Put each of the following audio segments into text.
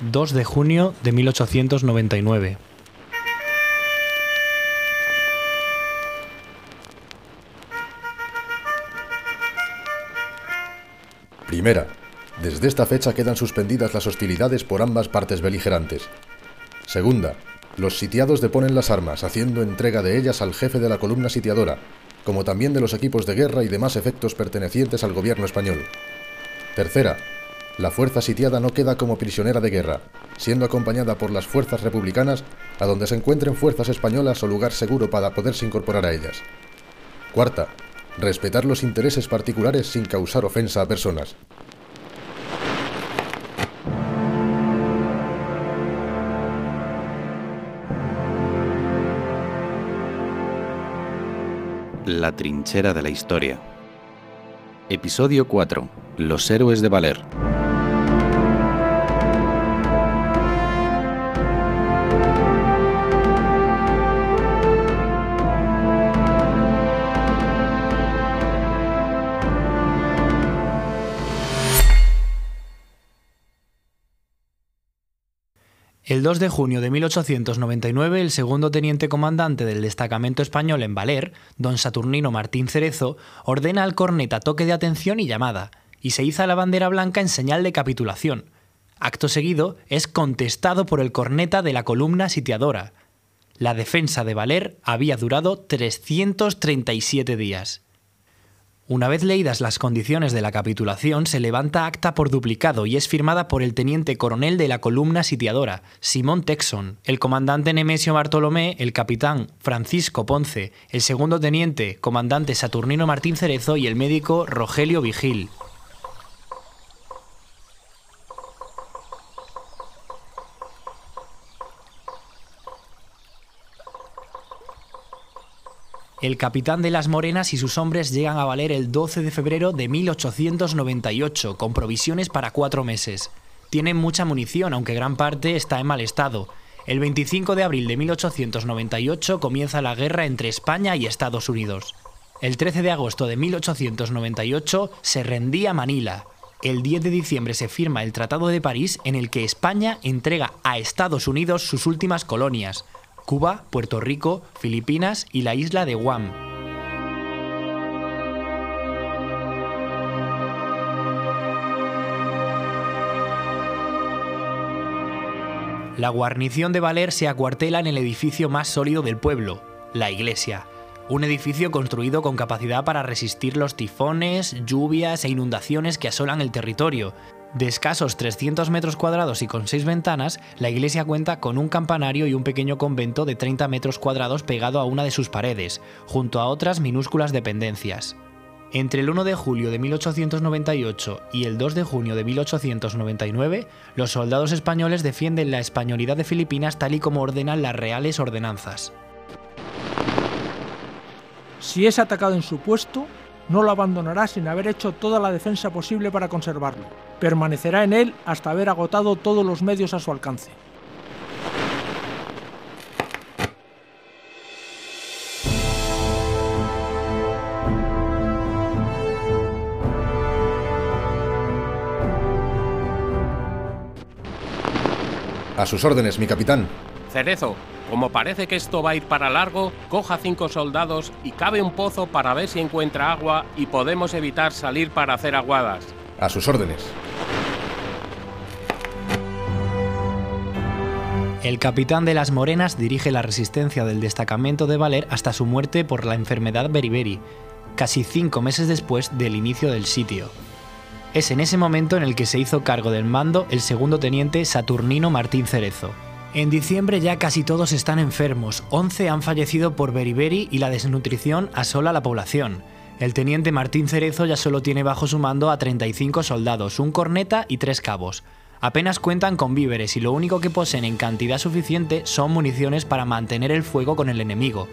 2 de junio de 1899. Primera. Desde esta fecha quedan suspendidas las hostilidades por ambas partes beligerantes. Segunda. Los sitiados deponen las armas, haciendo entrega de ellas al jefe de la columna sitiadora, como también de los equipos de guerra y demás efectos pertenecientes al gobierno español. Tercera. La fuerza sitiada no queda como prisionera de guerra, siendo acompañada por las fuerzas republicanas a donde se encuentren fuerzas españolas o lugar seguro para poderse incorporar a ellas. Cuarta. Respetar los intereses particulares sin causar ofensa a personas. La trinchera de la historia. Episodio 4. Los héroes de Valer. El 2 de junio de 1899, el segundo teniente comandante del destacamento español en Valer, don Saturnino Martín Cerezo, ordena al corneta toque de atención y llamada, y se iza la bandera blanca en señal de capitulación. Acto seguido, es contestado por el corneta de la columna sitiadora. La defensa de Valer había durado 337 días. Una vez leídas las condiciones de la capitulación, se levanta acta por duplicado y es firmada por el teniente coronel de la columna sitiadora, Simón Texon, el comandante Nemesio Bartolomé, el capitán Francisco Ponce, el segundo teniente comandante Saturnino Martín Cerezo y el médico Rogelio Vigil. El capitán de las Morenas y sus hombres llegan a Valer el 12 de febrero de 1898, con provisiones para cuatro meses. Tienen mucha munición, aunque gran parte está en mal estado. El 25 de abril de 1898 comienza la guerra entre España y Estados Unidos. El 13 de agosto de 1898 se rendía Manila. El 10 de diciembre se firma el Tratado de París en el que España entrega a Estados Unidos sus últimas colonias, Cuba, Puerto Rico, Filipinas y la isla de Guam. La guarnición de Valer se acuartela en el edificio más sólido del pueblo, la iglesia, un edificio construido con capacidad para resistir los tifones, lluvias e inundaciones que asolan el territorio. De escasos 300 metros cuadrados y con seis ventanas, la iglesia cuenta con un campanario y un pequeño convento de 30 metros cuadrados pegado a una de sus paredes, junto a otras minúsculas dependencias. Entre el 1 de julio de 1898 y el 2 de junio de 1899, los soldados españoles defienden la españolidad de Filipinas tal y como ordenan las reales ordenanzas. Si es atacado en su puesto, no lo abandonará sin haber hecho toda la defensa posible para conservarlo. Permanecerá en él hasta haber agotado todos los medios a su alcance. A sus órdenes, mi capitán. Cerezo, como parece que esto va a ir para largo, coja cinco soldados y cabe un pozo para ver si encuentra agua y podemos evitar salir para hacer aguadas. A sus órdenes. El capitán de las Morenas dirige la resistencia del destacamento de Valer hasta su muerte por la enfermedad beriberi, casi cinco meses después del inicio del sitio. Es en ese momento en el que se hizo cargo del mando el segundo teniente Saturnino Martín Cerezo. En diciembre ya casi todos están enfermos, 11 han fallecido por beriberi y la desnutrición asola la población. El teniente Martín Cerezo ya solo tiene bajo su mando a 35 soldados, un corneta y tres cabos. Apenas cuentan con víveres y lo único que poseen en cantidad suficiente son municiones para mantener el fuego con el enemigo.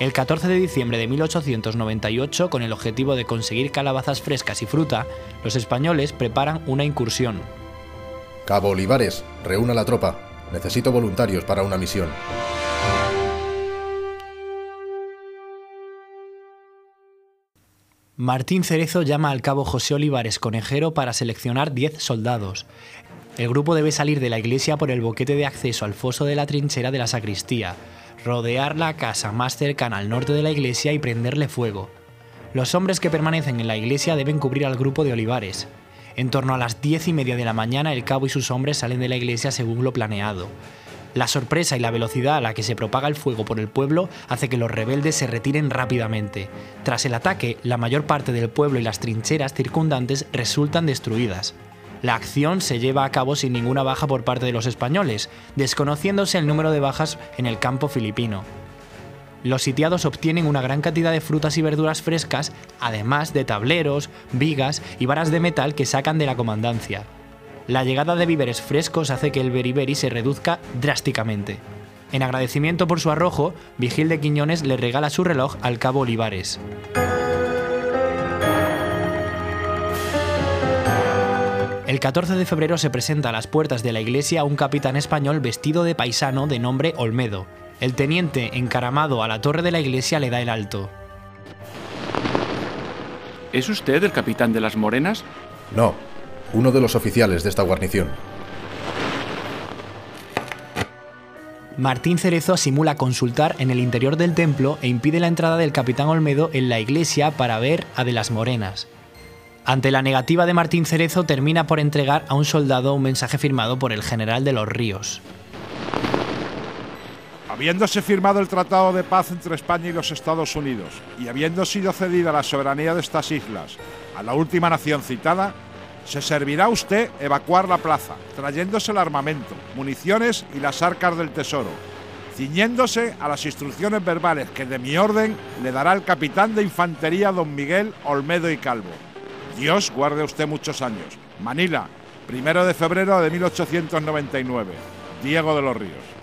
El 14 de diciembre de 1898, con el objetivo de conseguir calabazas frescas y fruta, los españoles preparan una incursión. Cabo Olivares, reúna la tropa. Necesito voluntarios para una misión. Martín Cerezo llama al cabo José Olivares Conejero para seleccionar 10 soldados. el grupo debe salir de la iglesia por el boquete de acceso al foso de la trinchera de la sacristía, rodear la casa más cercana al norte de la iglesia y prenderle fuego. Los hombres que permanecen en la iglesia deben cubrir al grupo de olivares. En torno a las diez y media de la mañana el cabo y sus hombres salen de la iglesia según lo planeado. La sorpresa y la velocidad a la que se propaga el fuego por el pueblo hace que los rebeldes se retiren rápidamente. Tras el ataque, la mayor parte del pueblo y las trincheras circundantes resultan destruidas. La acción se lleva a cabo sin ninguna baja por parte de los españoles, desconociéndose el número de bajas en el campo filipino. Los sitiados obtienen una gran cantidad de frutas y verduras frescas, además de tableros, vigas y varas de metal que sacan de la comandancia. La llegada de víveres frescos hace que el beriberi se reduzca drásticamente. En agradecimiento por su arrojo, Vigil de Quiñones le regala su reloj al cabo Olivares. El 14 de febrero se presenta a las puertas de la iglesia un capitán español vestido de paisano de nombre Olmedo. El teniente, encaramado a la torre de la iglesia, le da el alto. ¿Es usted el capitán de las Morenas? No, uno de los oficiales de esta guarnición. Martín Cerezo simula consultar en el interior del templo e impide la entrada del capitán Olmedo en la iglesia para ver a de las Morenas. Ante la negativa de Martín Cerezo, termina por entregar a un soldado un mensaje firmado por el general de los Ríos. Habiéndose firmado el Tratado de Paz entre España y los Estados Unidos y habiendo sido cedida la soberanía de estas islas a la última nación citada, se servirá usted evacuar la plaza, trayéndose el armamento, municiones y las arcas del tesoro, ciñéndose a las instrucciones verbales que de mi orden le dará el capitán de infantería don Miguel Olmedo y Calvo. Dios guarde usted muchos años. Manila, primero de febrero de 1899. Diego de los Ríos.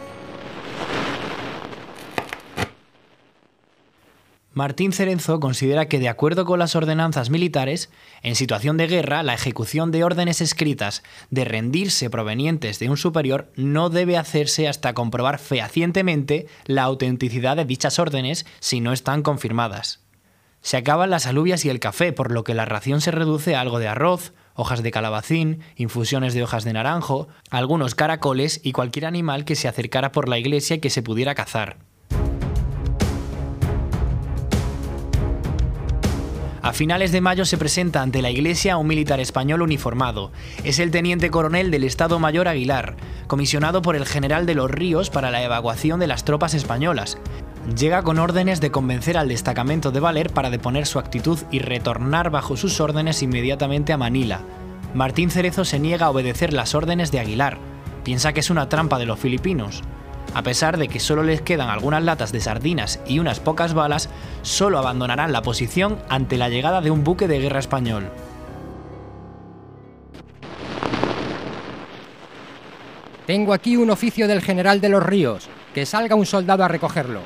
Martín Cerenzo considera que, de acuerdo con las ordenanzas militares, en situación de guerra, la ejecución de órdenes escritas de rendirse provenientes de un superior no debe hacerse hasta comprobar fehacientemente la autenticidad de dichas órdenes si no están confirmadas. Se acaban las alubias y el café, por lo que la ración se reduce a algo de arroz, hojas de calabacín, infusiones de hojas de naranjo, algunos caracoles y cualquier animal que se acercara por la iglesia y que se pudiera cazar. A finales de mayo se presenta ante la iglesia un militar español uniformado. Es el teniente coronel del Estado Mayor Aguilar, comisionado por el general de los Ríos para la evacuación de las tropas españolas. Llega con órdenes de convencer al destacamento de Valer para deponer su actitud y retornar bajo sus órdenes inmediatamente a Manila. Martín Cerezo se niega a obedecer las órdenes de Aguilar. Piensa que es una trampa de los filipinos. A pesar de que solo les quedan algunas latas de sardinas y unas pocas balas, solo abandonarán la posición ante la llegada de un buque de guerra español. Tengo aquí un oficio del general de los ríos. Que salga un soldado a recogerlo.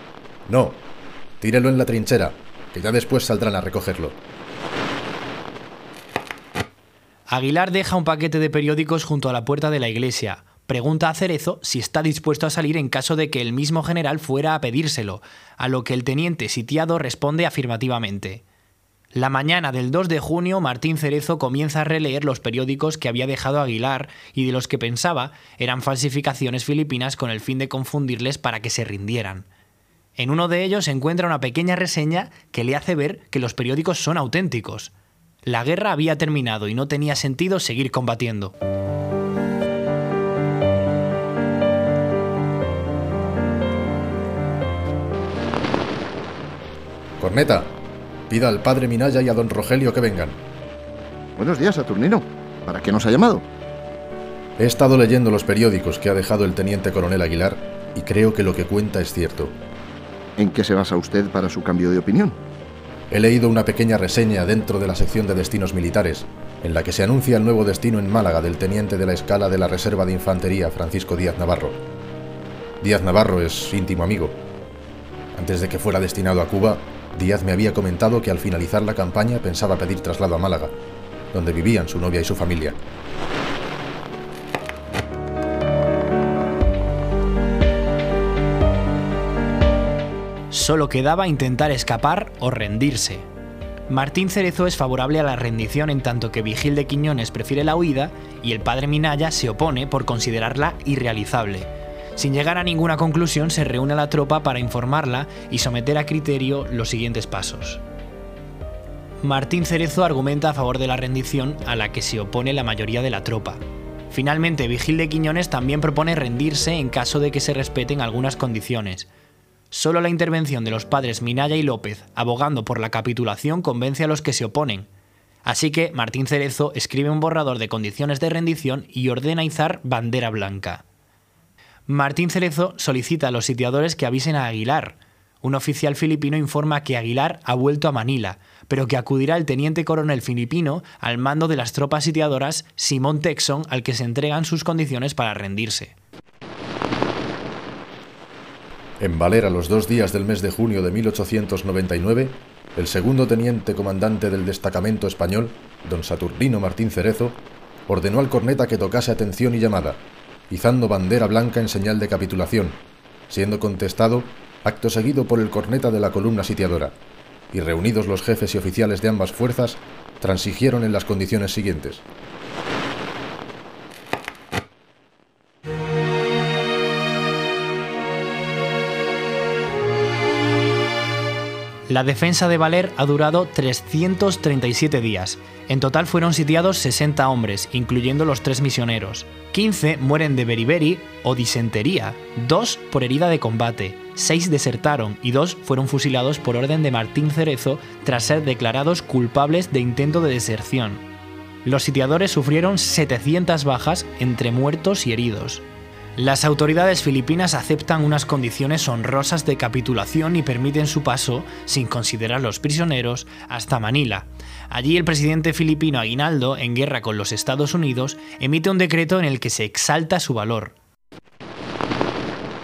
No, tírelo en la trinchera, que ya después saldrán a recogerlo. Aguilar deja un paquete de periódicos junto a la puerta de la iglesia. Pregunta a Cerezo si está dispuesto a salir en caso de que el mismo general fuera a pedírselo, a lo que el teniente sitiado responde afirmativamente. La mañana del 2 de junio, Martín Cerezo comienza a releer los periódicos que había dejado Aguilar y de los que pensaba eran falsificaciones filipinas con el fin de confundirles para que se rindieran. En uno de ellos encuentra una pequeña reseña que le hace ver que los periódicos son auténticos. La guerra había terminado y no tenía sentido seguir combatiendo. Corneta, pida al padre Minaya y a don Rogelio que vengan. Buenos días, Saturnino. ¿Para qué nos ha llamado? He estado leyendo los periódicos que ha dejado el teniente coronel Aguilar y creo que lo que cuenta es cierto. ¿En qué se basa usted para su cambio de opinión? He leído una pequeña reseña dentro de la sección de destinos militares, en la que se anuncia el nuevo destino en Málaga del teniente de la escala de la Reserva de Infantería Francisco Díaz Navarro. Díaz Navarro es íntimo amigo. Antes de que fuera destinado a Cuba, Díaz me había comentado que al finalizar la campaña pensaba pedir traslado a Málaga, donde vivían su novia y su familia. Solo quedaba intentar escapar o rendirse. Martín Cerezo es favorable a la rendición en tanto que Vigil de Quiñones prefiere la huida y el padre Minaya se opone por considerarla irrealizable. Sin llegar a ninguna conclusión, se reúne a la tropa para informarla y someter a criterio los siguientes pasos. Martín Cerezo argumenta a favor de la rendición a la que se opone la mayoría de la tropa. Finalmente, Vigil de Quiñones también propone rendirse en caso de que se respeten algunas condiciones. Solo la intervención de los padres Minaya y López, abogando por la capitulación, convence a los que se oponen. Así que Martín Cerezo escribe un borrador de condiciones de rendición y ordena izar bandera blanca. Martín Cerezo solicita a los sitiadores que avisen a Aguilar. Un oficial filipino informa que Aguilar ha vuelto a Manila, pero que acudirá el teniente coronel filipino al mando de las tropas sitiadoras Simón Texon al que se entregan sus condiciones para rendirse. En Valera, los dos días del mes de junio de 1899, el segundo teniente comandante del destacamento español, don Saturnino Martín Cerezo, ordenó al corneta que tocase atención y llamada, izando bandera blanca en señal de capitulación, siendo contestado acto seguido por el corneta de la columna sitiadora, y reunidos los jefes y oficiales de ambas fuerzas, transigieron en las condiciones siguientes. La defensa de Valer ha durado 337 días. En total fueron sitiados 60 hombres, incluyendo los tres misioneros. 15 mueren de beriberi o disentería, 2 por herida de combate, 6 desertaron y 2 fueron fusilados por orden de Martín Cerezo tras ser declarados culpables de intento de deserción. Los sitiadores sufrieron 700 bajas entre muertos y heridos. Las autoridades filipinas aceptan unas condiciones honrosas de capitulación y permiten su paso, sin considerar los prisioneros, hasta Manila. Allí el presidente filipino Aguinaldo, en guerra con los Estados Unidos, emite un decreto en el que se exalta su valor.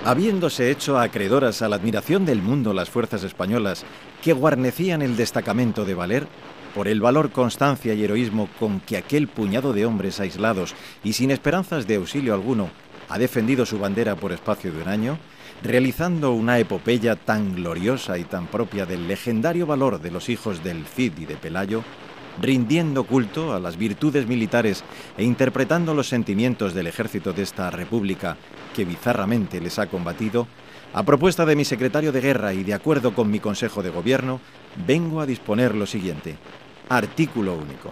Habiéndose hecho acreedoras a la admiración del mundo las fuerzas españolas que guarnecían el destacamento de Valer, por el valor, constancia y heroísmo con que aquel puñado de hombres aislados y sin esperanzas de auxilio alguno ha defendido su bandera por espacio de un año, realizando una epopeya tan gloriosa y tan propia del legendario valor de los hijos del Cid y de Pelayo, rindiendo culto a las virtudes militares e interpretando los sentimientos del ejército de esta república que bizarramente les ha combatido, a propuesta de mi secretario de guerra y de acuerdo con mi consejo de gobierno, vengo a disponer lo siguiente. Artículo único.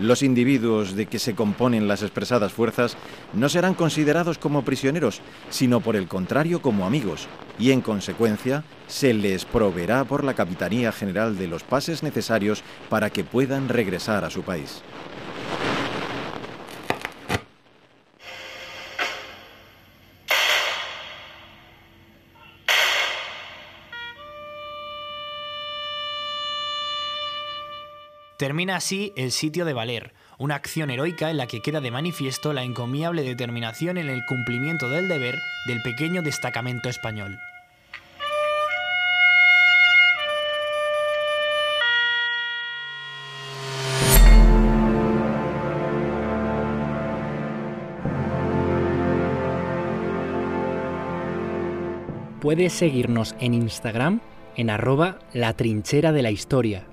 Los individuos de que se componen las expresadas fuerzas no serán considerados como prisioneros, sino por el contrario como amigos, y en consecuencia se les proveerá por la Capitanía General de los pases necesarios para que puedan regresar a su país. Termina así el sitio de Valer, una acción heroica en la que queda de manifiesto la encomiable determinación en el cumplimiento del deber del pequeño destacamento español. Puedes seguirnos en Instagram en arroba la trinchera de la historia